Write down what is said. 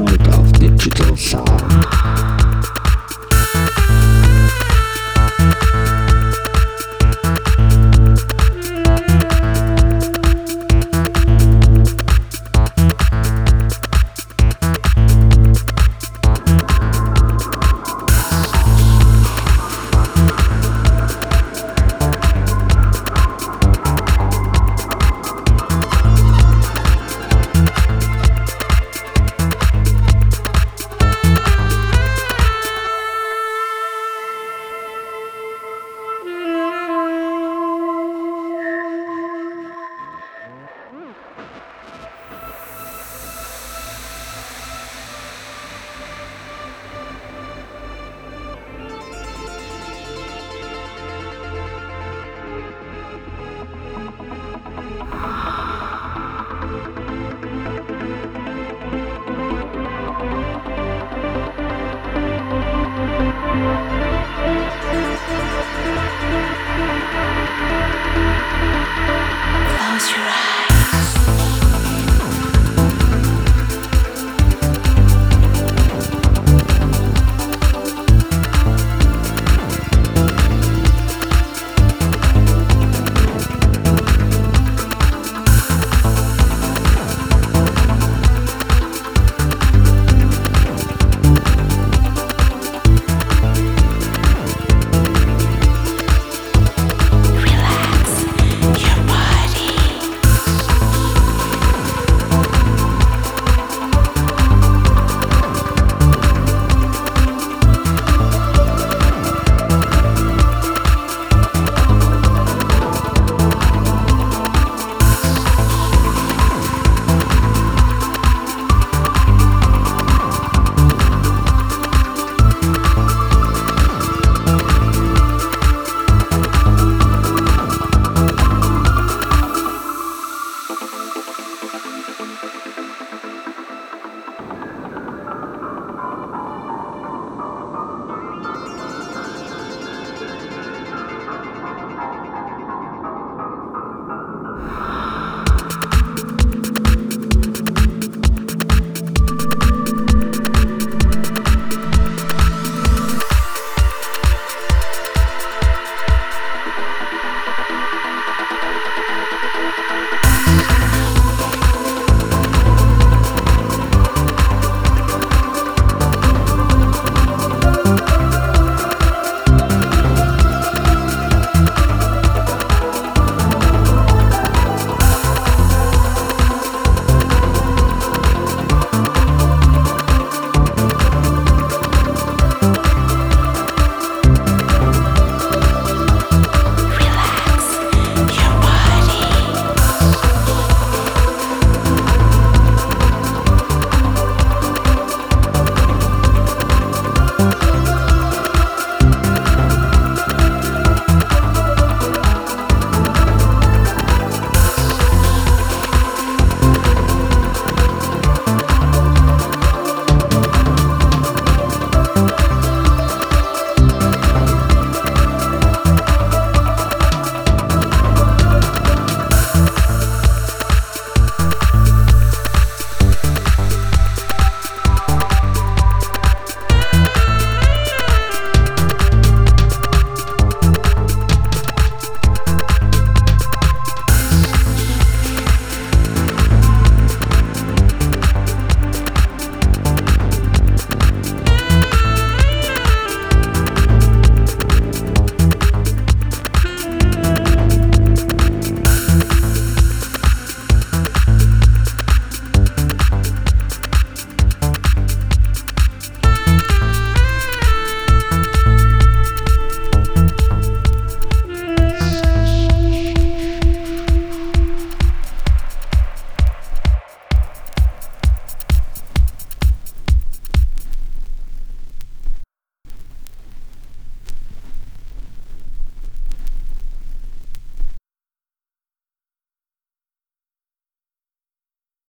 world of digital sound. Close your eyes.